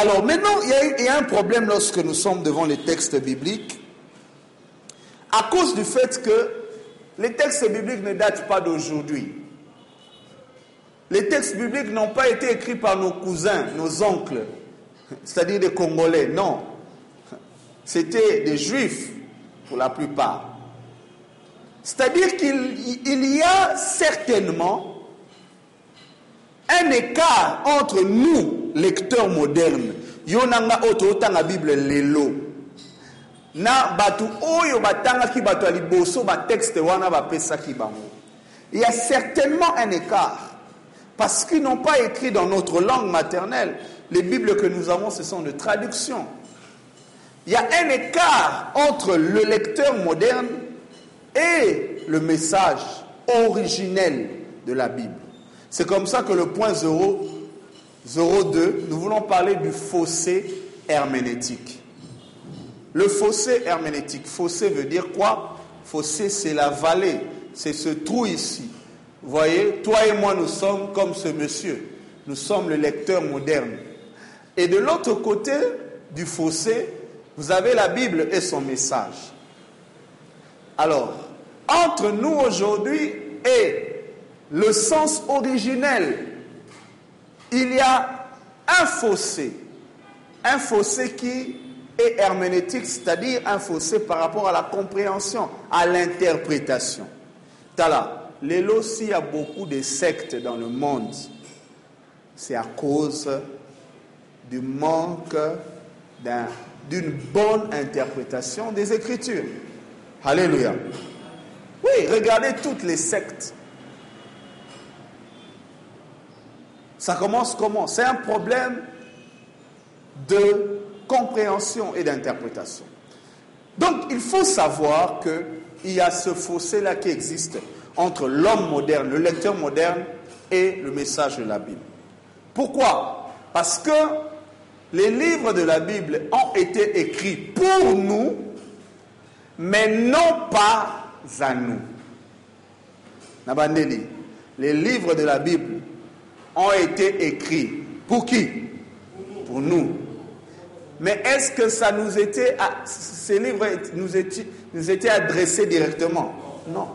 Alors maintenant, il y, a, un problème lorsque nous sommes devant les textes bibliques, à cause du fait que les textes bibliques ne datent pas d'aujourd'hui. Les textes bibliques n'ont pas été écrits par nos cousins, nos oncles, c'est-à-dire des Congolais, non. C'était des Juifs pour la plupart. C'est-à-dire qu'il y a certainement un écart entre nous, lecteurs modernes, ototanga Bible lelo, na batu oyo batexte wana bango. Il y a certainement un écart. Parce qu'ils n'ont pas écrit dans notre langue maternelle. Les Bibles que nous avons, ce sont des traductions. Il y a un écart entre le lecteur moderne et le message originel de la Bible. C'est comme ça que le point 0, 02, nous voulons parler du fossé herméneutique. Le fossé herméneutique, fossé veut dire quoi? Fossé, c'est la vallée, c'est ce trou ici. Vous voyez, toi et moi, nous sommes comme ce monsieur. Nous sommes le lecteur moderne. Et de l'autre côté du fossé, vous avez la Bible et son message. Alors, entre nous aujourd'hui et le sens originel, il y a un fossé. Un fossé qui est herméneutique, c'est-à-dire un fossé par rapport à la compréhension, à l'interprétation. Tala, Lélo, s'il y a beaucoup de sectes dans le monde, c'est à cause du manque d'une bonne interprétation des Écritures. Alléluia. Oui, regardez toutes les sectes. Ça commence comment? C'est un problème de compréhension et d'interprétation. Donc, il faut savoir qu'il y a ce fossé-là qui existe entre l'homme moderne, le lecteur moderne et le message de la Bible. Pourquoi? Parce que les livres de la Bible ont été écrits pour nous, mais non pas à nous. Nabandeli, les livres de la Bible ont été écrits pour qui? Pour nous. Mais est-ce que ça nous était, ces livres nous étaient, nous étaient adressés directement? Non.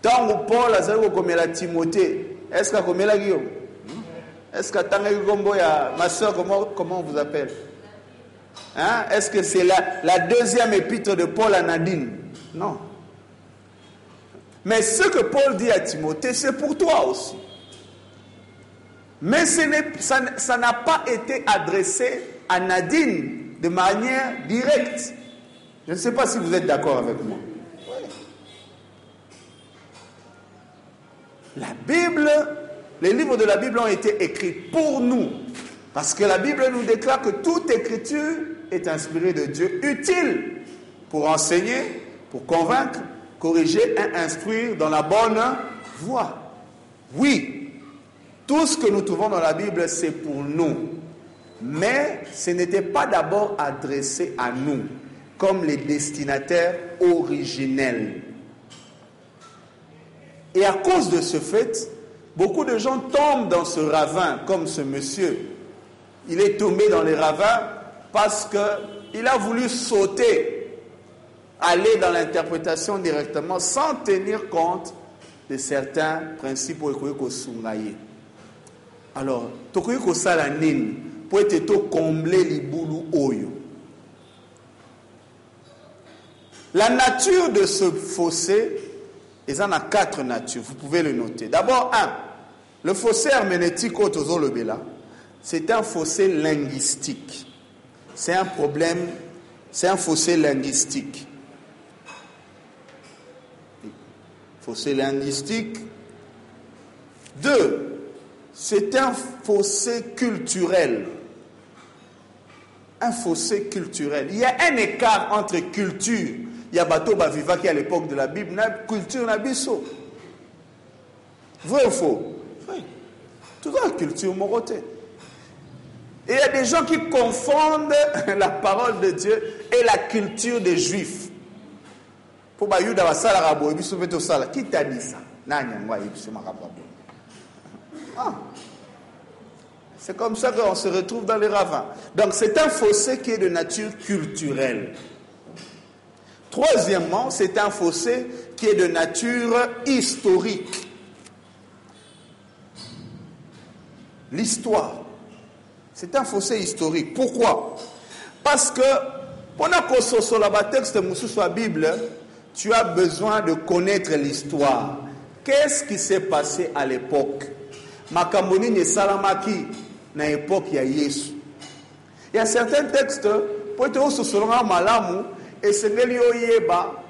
Tant que Paul a dit Timothée, est-ce qu'il a dit Guillaume? Est-ce que ma soeur, comment, comment on vous appelle? Hein? Est-ce que c'est la, la deuxième épître de Paul à Nadine? Non. Mais ce que Paul dit à Timothée, c'est pour toi aussi. Mais ça n'a pas été adressé à Nadine de manière directe. Je ne sais pas si vous êtes d'accord avec moi. La Bible, les livres de la Bible ont été écrits pour nous. Parce que la Bible nous déclare que toute écriture est inspirée de Dieu, utile pour enseigner, pour convaincre, corriger et instruire dans la bonne voie. Oui, tout ce que nous trouvons dans la Bible, c'est pour nous. Mais ce n'était pas d'abord adressé à nous comme les destinataires originels. Et à cause de ce fait, beaucoup de gens tombent dans ce ravin, comme ce monsieur. Il est tombé dans les ravins parce qu'il a voulu sauter, aller dans l'interprétation directement, sans tenir compte de certains principes alors nini po ete tokomble libulu oyo? La nature de ce fossé eza na quatre natures. Vous pouvez le noter. D'abord un le fossé herménétique c'est un fossé linguistique. C'est un problème c'est un fossé linguistique. Fossé linguistique. Deux c'est un fossé culturel. Un fossé culturel. Il y a un écart entre culture. Il y a Bateau Baviva qui à l'époque de la Bible, na culture nabiso. Vrai ou faux? Oui. Tout la culture moroté. Et il y a des gens qui confondent la parole de Dieu et la culture des Juifs. Pour Bayuda Basala Rabo, qui t'a dit ça? Ah. C'est comme ça qu'on se retrouve dans les ravins. Donc c'est un fossé qui est de nature culturelle. Troisièmement, c'est un fossé qui est de nature historique. L'histoire. C'est un fossé historique. Pourquoi? Parce que pendant qu'on sur la texte de la Bible, tu as besoin de connaître l'histoire. Qu'est-ce qui s'est passé à l'époque? Makamboni ne salamaki na époque ya Yesu? Il y a certains textes pour être au malamu c'est oyeba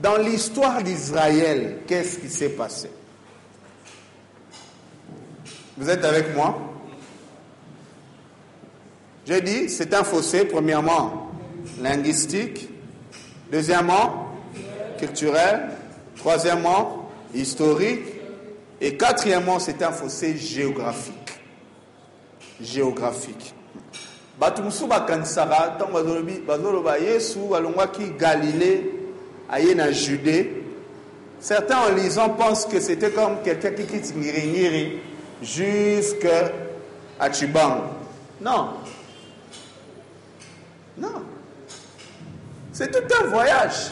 dans l'histoire d'Israël, qu'est-ce qui s'est passé? Vous êtes avec moi? J'ai dit, c'est un fossé, premièrement, linguistique, deuxièmement, culturel, troisièmement, historique, et quatrièmement, c'est un fossé géographique. Géographique. bato mosusu bakanisaka ntango bazoloba yesu alongwaki galilée aye na judée certains en lisant pensent que c'était comme quelqu'un qui quitte ngiri jusqu'à chibango non. Non. C'est tout un voyage.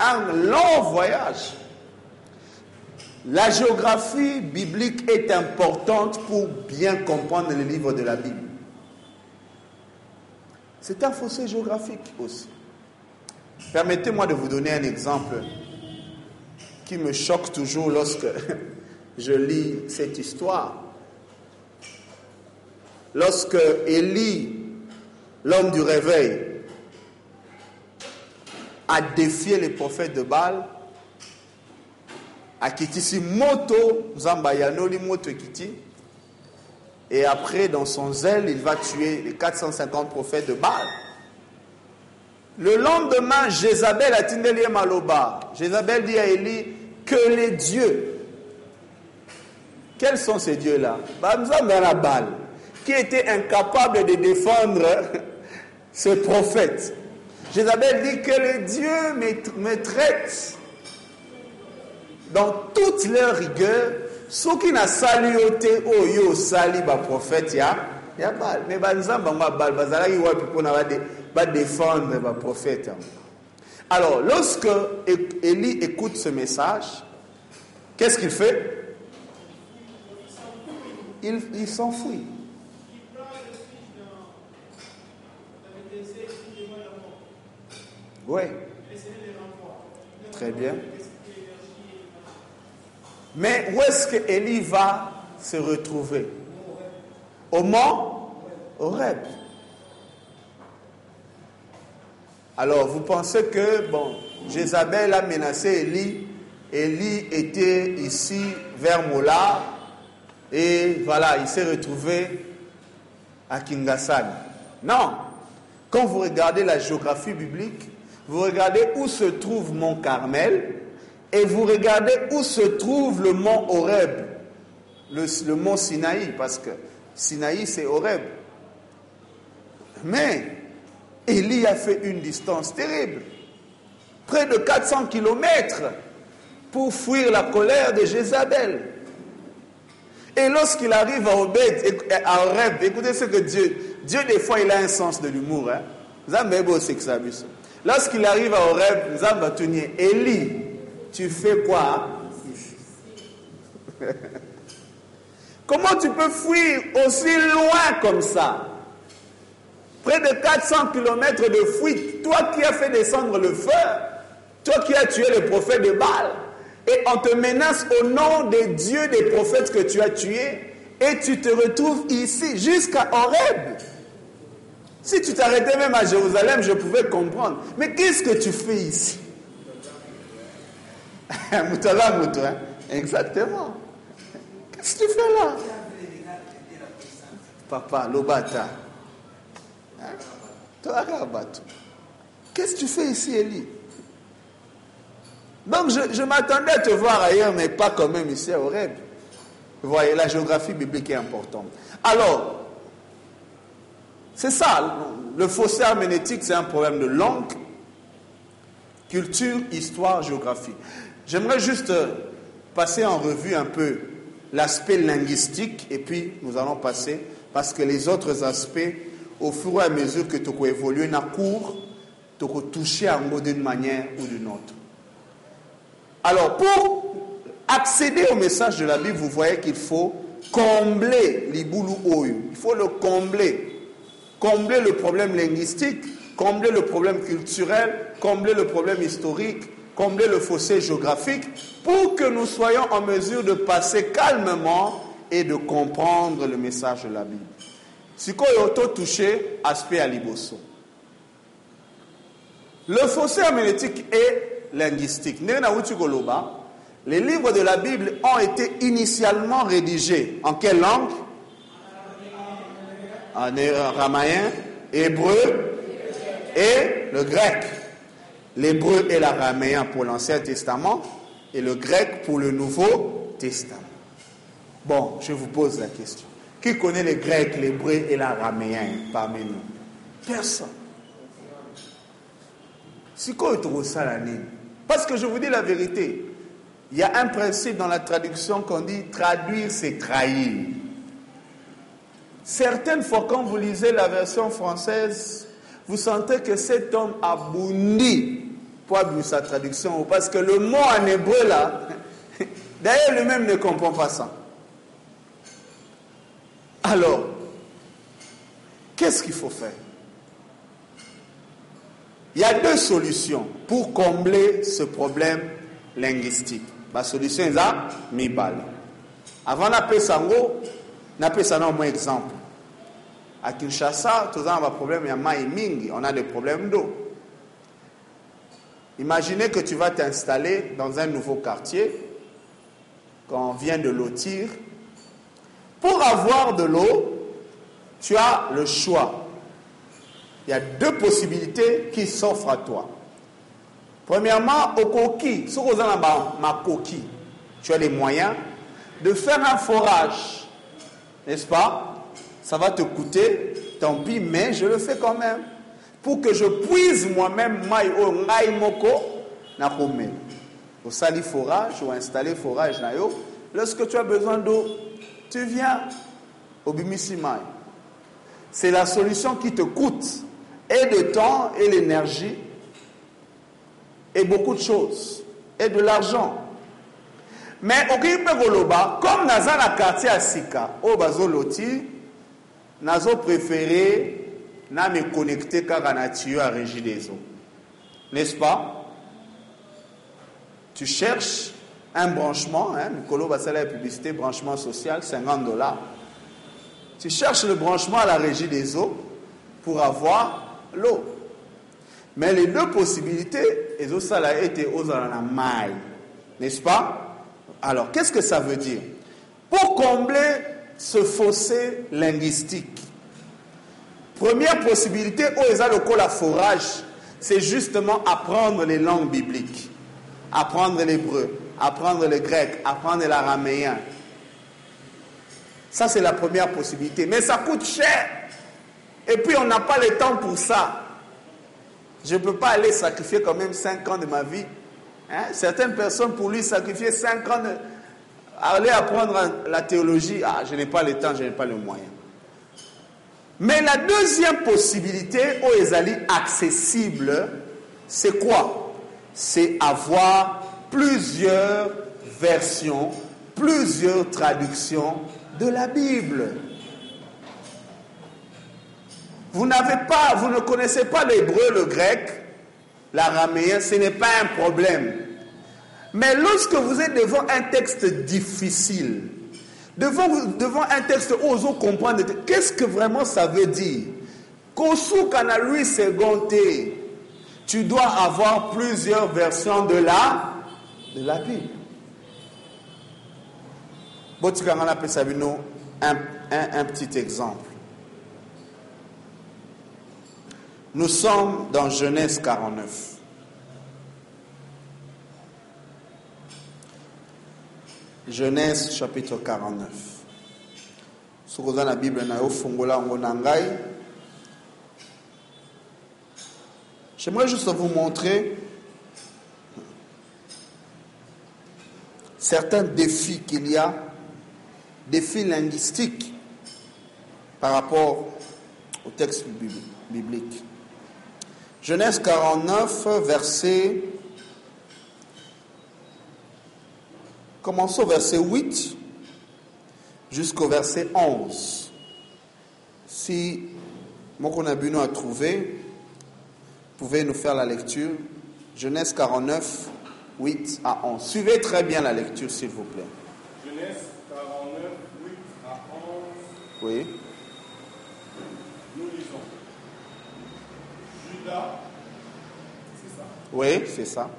Un long voyage la géographie biblique est importante pour bien comprendre les livres de la Bible. C'est un fossé géographique aussi. Permettez-moi de vous donner un exemple qui me choque toujours lorsque je lis cette histoire. Lorsque Élie, l'homme du réveil, a défié les prophètes de Baal, akitisi moto moto ekiti. Et après dans son zèle il va tuer les 450 prophètes de Baal. Le lendemain Jézabel a tindeli maloba. Jézabel dit à Élie que les dieux. Quels sont ces dieux là Nzamba Baal. Qui était incapable de défendre ce prophète? Jézabel dit que les dieux me traitent dans toute leur rigueur soki nasali yo te oyo yo osali baprofete ya ya bal me banzambe yango ya bal bazalaki wapi mpona badéfendre baprofete yango alors lorsque élie écoute ce message qu'est-ce qu'il fait? Il, il s'enfuit. Oui très bien mais où est-ce que Élie va se retrouver? Au mont Horeb. Alors, vous pensez que, bon, Jézabel a menacé Élie? Élie était ici, vers Mola. Et voilà, il s'est retrouvé à Kingasan. Non. Quand vous regardez la géographie biblique, vous regardez où se trouve Mont Carmel, et vous regardez où se trouve le mont Horeb, le, mont Sinaï, parce que Sinaï c'est Horeb. Mais Élie a fait une distance terrible, près de 400 kilomètres, pour fuir la colère de Jézabel. Et lorsqu'il arrive à, Obed, à Horeb, écoutez ce que Dieu, Dieu des fois il a un sens de l'humour. Hein? Lorsqu'il arrive à Horeb, Élie, tu fais quoi? Comment tu peux fuir aussi loin comme ça? Près de 400 km de fuite. Toi qui as fait descendre le feu, toi qui as tué le prophète de Baal, et on te menace au nom des dieux des prophètes que tu as tués, et tu te retrouves ici, jusqu'à Horeb. Si tu t'arrêtais même à Jérusalem, je pouvais comprendre. Mais qu'est-ce que tu fais ici? Hein? Exactement. Qu'est-ce que tu fais là? Papa, Lobata. Hein? Qu'est-ce que tu fais ici, Elie Donc, je, m'attendais à te voir ailleurs, mais pas quand même ici à Horeb. Vous voyez, la géographie biblique est importante. Alors, c'est ça, le fossé herménétique, c'est un problème de langue, culture, histoire, géographie. J'aimerais juste euh, passer en revue un peu l'aspect linguistique et puis nous allons passer Parce que les autres aspects, au fur et à mesure que tu évoluer dans cours, tu toucher en mode d'une manière ou d'une autre. Alors, pour accéder au message de la Bible, vous voyez qu'il faut combler l'Iboulou Oyu. Il faut le combler. Combler le problème linguistique, combler le problème culturel, combler le problème historique, combler le fossé géographique, pour que nous soyons en mesure de passer calmement et de comprendre le message de la Bible. Si auto touché aspect à liboso. Le fossé herméneutique est linguistique. Les livres de la Bible ont été initialement rédigés en quelle langue? En aramaïen, hébreu et le grec. L'hébreu et l'araméen pour l'Ancien Testament et le grec pour le Nouveau Testament. Bon, je vous pose la question. Qui connaît le grec, l'hébreu et l'araméen parmi nous? Personne. C'est quoi Parce que je vous dis la vérité. Il y a un principe dans la traduction qu'on dit traduire, c'est trahir. Certaines fois, quand vous lisez la version française, vous sentez que cet homme a bondi pour sa traduction. Parce que le mot en hébreu, là, d'ailleurs, lui-même ne comprend pas ça. Alors, qu'est-ce qu'il faut faire? Il y a deux solutions pour combler ce problème linguistique. La solution est à mibale. Avant d'appeler sango, n'appelle ça moins exemple. À Kinshasa, tous un problème, il y a mingi, on a des problèmes d'eau. Imaginez que tu vas t'installer dans un nouveau quartier, qu'on vient de lotir. Pour avoir de l'eau, tu as le choix. Il y a deux possibilités qui s'offrent à toi. Premièrement, au coquille, ma coquille, tu as les moyens de faire un forage, n'est-ce pas? Ça va te coûter, tant pis, mais je le fais quand même. Pour que je puise moi-même mai o ngai moko na Au sali forage ou installer forage na lorsque tu as besoin d'eau, tu viens au bimisi. C'est la solution qui te coûte et de temps et l'énergie et beaucoup de choses, et de l'argent. Mais au Goloba, comme naza na quartier Sika, au bazoloti, nazo préféré na connecter car na tuyau à régie des eaux. N'est-ce pas? Tu cherches un branchement, hein, Nicolo la publicité, branchement social, 50 dollars. Tu cherches le branchement à la régie des eaux pour avoir l'eau. Mais les deux possibilités, et ça a été aux maille. N'est-ce pas? Alors, qu'est-ce que ça veut dire? Pour combler ce fossé linguistique, première possibilité, au la forage, c'est justement apprendre les langues bibliques, apprendre l'hébreu, apprendre le grec, apprendre l'araméen. Ça, c'est la première possibilité. Mais ça coûte cher. Et puis, on n'a pas le temps pour ça. Je ne peux pas aller sacrifier quand même 5 ans de ma vie. Hein? Certaines personnes, pour lui, sacrifier 5 ans, de... aller apprendre la théologie, ah, je n'ai pas le temps, je n'ai pas le moyen. Mais la deuxième possibilité, au Ezali accessible, c'est quoi? C'est avoir plusieurs versions, plusieurs traductions de la Bible. Vous n'avez pas, vous ne connaissez pas l'hébreu, le grec, l'araméen, ce n'est pas un problème. Mais lorsque vous êtes devant un texte difficile, devant, devant un texte où comprendre qu'est-ce que vraiment ça veut dire, lui seconté, tu dois avoir plusieurs versions de la, de la Bible. Un, un, un petit exemple. Nous sommes dans Genèse 49. Genèse chapitre 49. la Bible J'aimerais juste vous montrer certains défis qu'il y a, défis linguistiques par rapport au texte biblique. Genèse 49, verset... Commençons au verset 8 jusqu'au verset 11. Si Mokonabuno a trouvé, vous pouvez nous faire la lecture? Genèse 49, 8 à 11. Suivez très bien la lecture, s'il vous plaît. Genèse 49, 8 à 11. Oui. Nous lisons. Judas, c'est ça. Oui, c'est ça.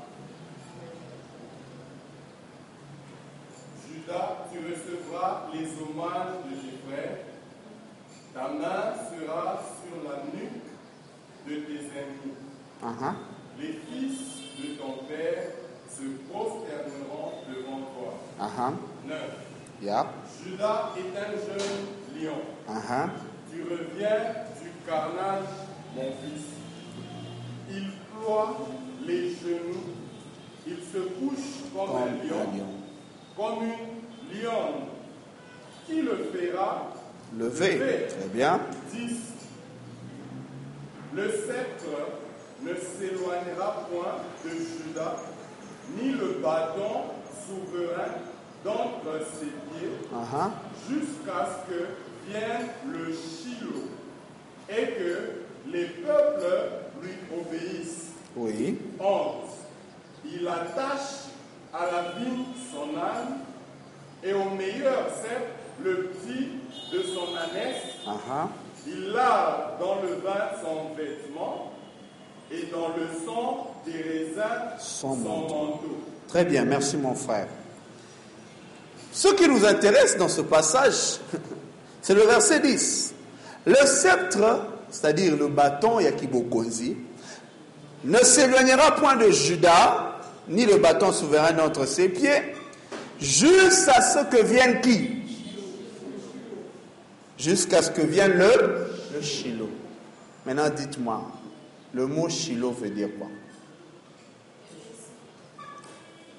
Judas, tu recevras les hommages de frères. Ta main sera sur la nuque de tes ennemis. Uh-huh. Les fils de ton père se prosterneront devant toi. Uh-huh. 9. Yeah. Judas est un jeune lion. Uh-huh. Tu reviens du carnage, mon fils. Il ploie les genoux. Il se couche comme, Comme un lion. comme une lionne. Qui le fera Levé. Très bien. 10. Le sceptre ne s'éloignera point de Judas, ni le bâton souverain d'entre ses pieds, Uh-huh. jusqu'à ce que vienne le Shiloh, et que les peuples lui obéissent. Oui. 11. Il attache à la vigne son âne, et au meilleur cèpe le petit de son ânesse. Il lave dans le vin son vêtement, et dans le sang des raisins Son son manteau. manteau. Très bien, merci mon frère. Ce qui nous intéresse dans ce passage, c'est le verset 10. Le sceptre, c'est-à-dire le bâton Yakibokonzi, ne s'éloignera point de Judas, ni le bâton souverain d'entre ses pieds, jusqu'à ce que vienne qui? Jusqu'à ce que vienne le, le Shiloh. Maintenant, dites-moi, le mot Shiloh veut dire quoi?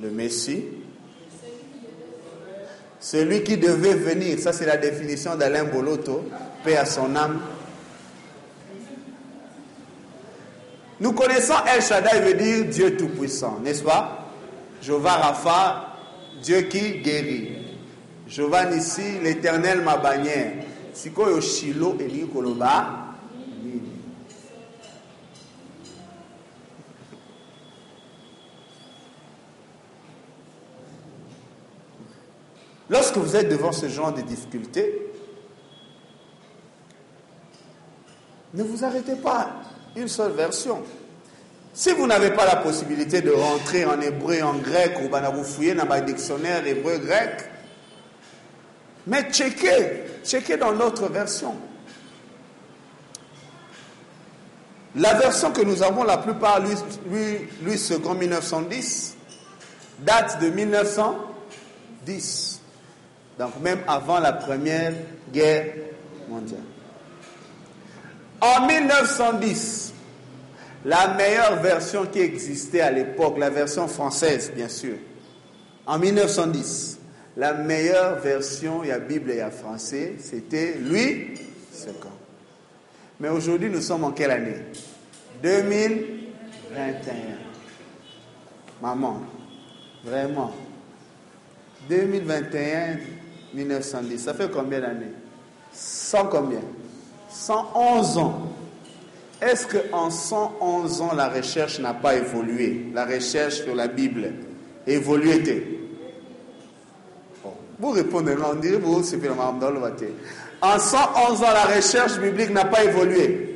Le Messie. Celui qui devait venir, ça c'est la définition d'Alain Boloto, paix à son âme. Nous connaissons El Shaddai veut dire Dieu Tout-Puissant, n'est-ce pas? Jéhovah Rapha, Dieu qui guérit. Jéhovah Nissi, l'éternel ma bannière. Lorsque vous êtes devant ce genre de difficultés, ne vous arrêtez pas une seule version. Si vous n'avez pas la possibilité de rentrer en hébreu, en grec, ou vous fouillez dans le dictionnaire hébreu-grec, mais checkez, checkez dans l'autre version. La version que nous avons la plupart, lui, lui, lui second 1910, date de 1910. Donc même avant la première guerre mondiale. En 1910, la meilleure version qui existait à l'époque, la version française bien sûr, en 1910, la meilleure version, il y a Bible et il y a français, c'était lui, second. Mais aujourd'hui, nous sommes en quelle année? 2021. Maman, vraiment. 2021, 1910, ça fait combien d'années? 100 combien? 111 ans. Est-ce qu'en 111 ans, la recherche n'a pas évolué? La recherche sur la Bible évolué. Vous répondez, on dirait vous, c'est madame dans le matin. En 111 ans, la recherche biblique n'a pas évolué.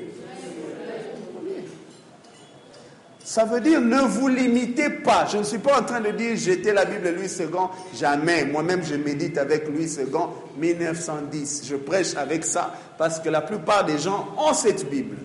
Ça veut dire ne vous limitez pas. Je ne suis pas en train de dire jeter la Bible Louis II. Jamais. Moi-même, je médite avec Louis II 1910. Je prêche avec ça parce que la plupart des gens ont cette Bible.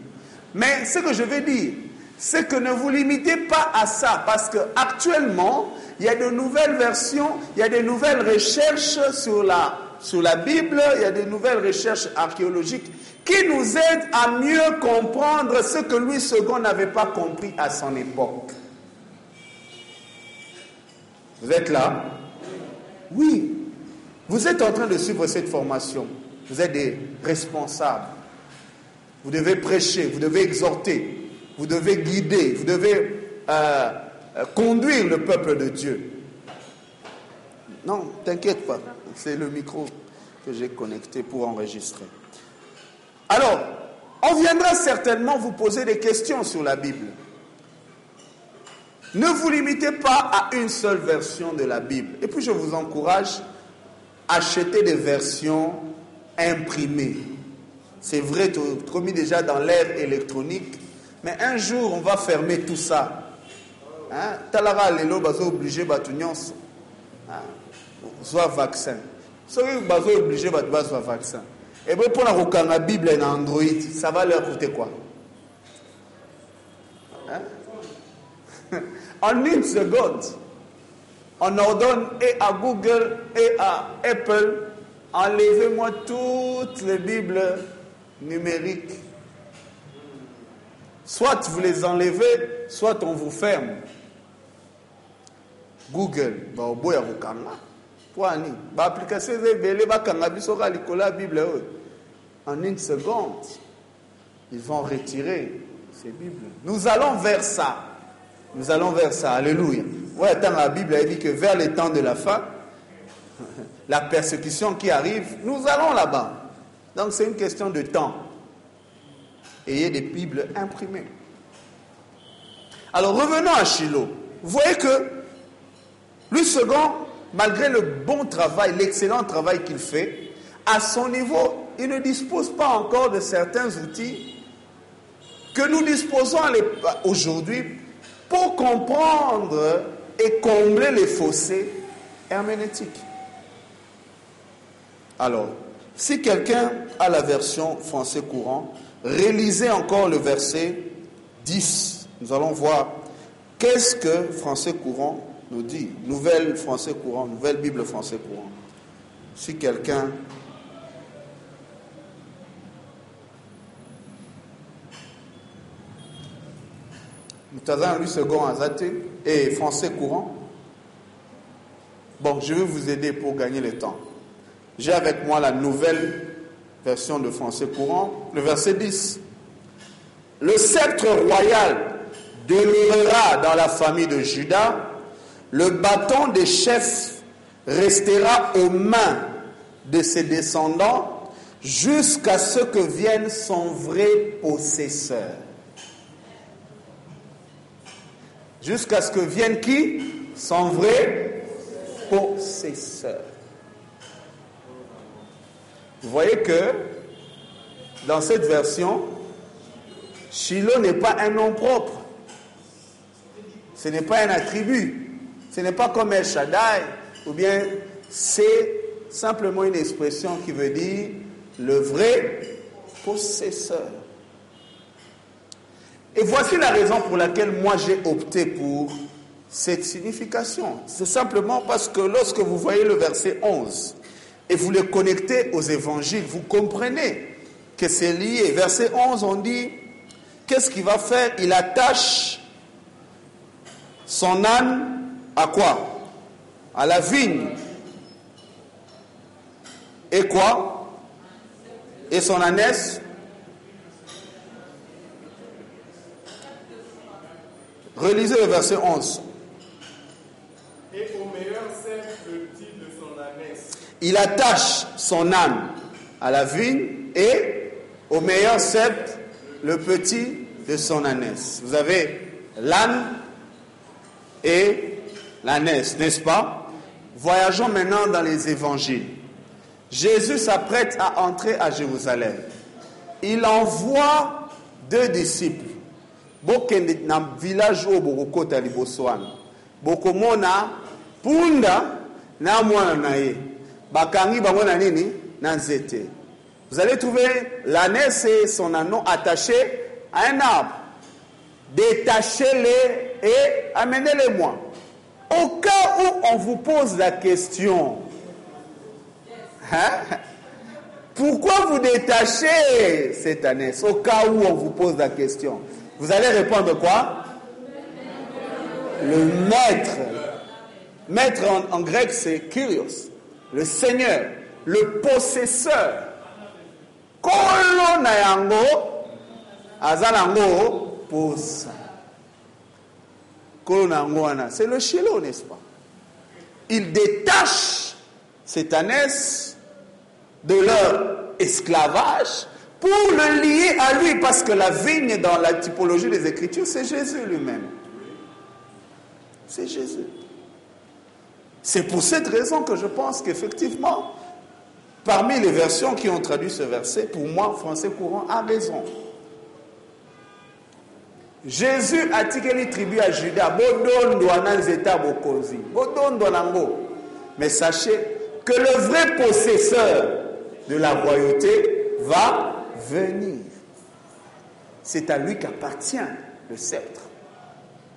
Mais ce que je veux dire, c'est que ne vous limitez pas à ça parce que actuellement, il y a de nouvelles versions, il y a de nouvelles recherches sur la, sur la Bible, il y a de nouvelles recherches archéologiques qui nous aident à mieux comprendre ce que Louis II n'avait pas compris à son époque. Vous êtes là? Oui. Vous êtes en train de suivre cette formation. vous êtes des responsables. Vous devez prêcher, vous devez exhorter, vous devez guider, vous devez euh, euh, conduire le peuple de Dieu. Non, t'inquiète pas, c'est le micro que j'ai connecté pour enregistrer. Alors, on viendra certainement vous poser des questions sur la Bible. Ne vous limitez pas à une seule version de la Bible. Et puis je vous encourage à acheter des versions imprimées. C'est vrai, mis déjà dans l'ère électronique, mais un jour on va fermer tout ça. Hein? Talara lelo bazo obligé batu nyonso. Hein? Soit vaccin. Soki bazo obligé batu bazwa vaccin. Et bien pour la la Bible en Android, ça va leur coûter quoi? Hein? En une seconde, on ordonne à Google et à Apple, enlevez-moi toutes les Bibles numériques. Soit vous les enlevez, soit on vous ferme. Google, bah au boya kanga. Poani, bah application ba kanga Bible En une seconde, ils vont retirer ces Bibles. Nous allons vers ça. Nous allons vers ça. Alléluia. Ouais, dans la Bible, elle dit que vers les temps de la fin, la persécution qui arrive, nous allons là-bas. Donc c'est une question de temps. Ayez des Bibles imprimées. Alors revenons à Shiloh. Vous voyez que le second, malgré le bon travail, l'excellent travail qu'il fait, à son niveau, il ne dispose pas encore de certains outils que nous disposons aujourd'hui pour comprendre et combler les fossés herméneutiques. Alors, si quelqu'un a la version français courant, réalisez encore le verset 10. Nous allons voir qu'est-ce que français courant nous dit. Nouvelle français courant, nouvelle Bible français courant. Si quelqu'un Mutaza lui second Azate et français courant. Bon, je vais vous aider pour gagner le temps. J'ai avec moi la nouvelle version de français courant, le verset 10. Le sceptre royal demeurera dans la famille de Judas, le bâton des chefs restera aux mains de ses descendants jusqu'à ce que vienne son vrai possesseur. Jusqu'à ce que vienne qui? Son vrai possesseur. Vous voyez que dans cette version, Shiloh n'est pas un nom propre. Ce n'est pas un attribut. Ce n'est pas comme El Shaddai. Ou bien c'est simplement une expression qui veut dire le vrai possesseur. Et voici la raison pour laquelle moi j'ai opté pour cette signification. C'est simplement parce que lorsque vous voyez le verset 11 et vous le connectez aux évangiles, vous comprenez que c'est lié. Verset 11, on dit, qu'est-ce qu'il va faire? Il attache son âne à quoi? À la vigne. Et quoi? Et son ânesse? Relisez le verset 11. Et au meilleur le petit de son ânesse. Il attache son âme à la vigne et au meilleur cèpe le petit de son ânesse. Vous avez l'âne et l'ânesse, n'est-ce pas? Voyageons maintenant dans les évangiles. Jésus s'apprête à entrer à Jérusalem. Il envoie deux disciples bokende na village wana bokomona punda na mwana na ye vous allez trouver l'ânesse et son anneau attachés à un arbre. Détachez-les et amenez-les-moi. Au cas où on vous pose la question hein? pourquoi vous détachez cette ânesse au cas où on vous pose la question. Vous allez répondre quoi? Le maître. Maître en, grec, c'est Kyrios, le Seigneur, le possesseur. nkolo na yango c'est le shilo n'est-ce pas? Il détache cette ânesse de leur esclavage pour le lier à lui, parce que la vigne dans la typologie des Écritures, c'est Jésus lui-même. C'est Jésus. C'est pour cette raison que je pense qu'effectivement, parmi les versions qui ont traduit ce verset, pour moi, français courant a raison. Jésus a les tribus à Judas, bodondwa na. Mais sachez que le vrai possesseur de la royauté va venir. C'est à lui qu'appartient le sceptre.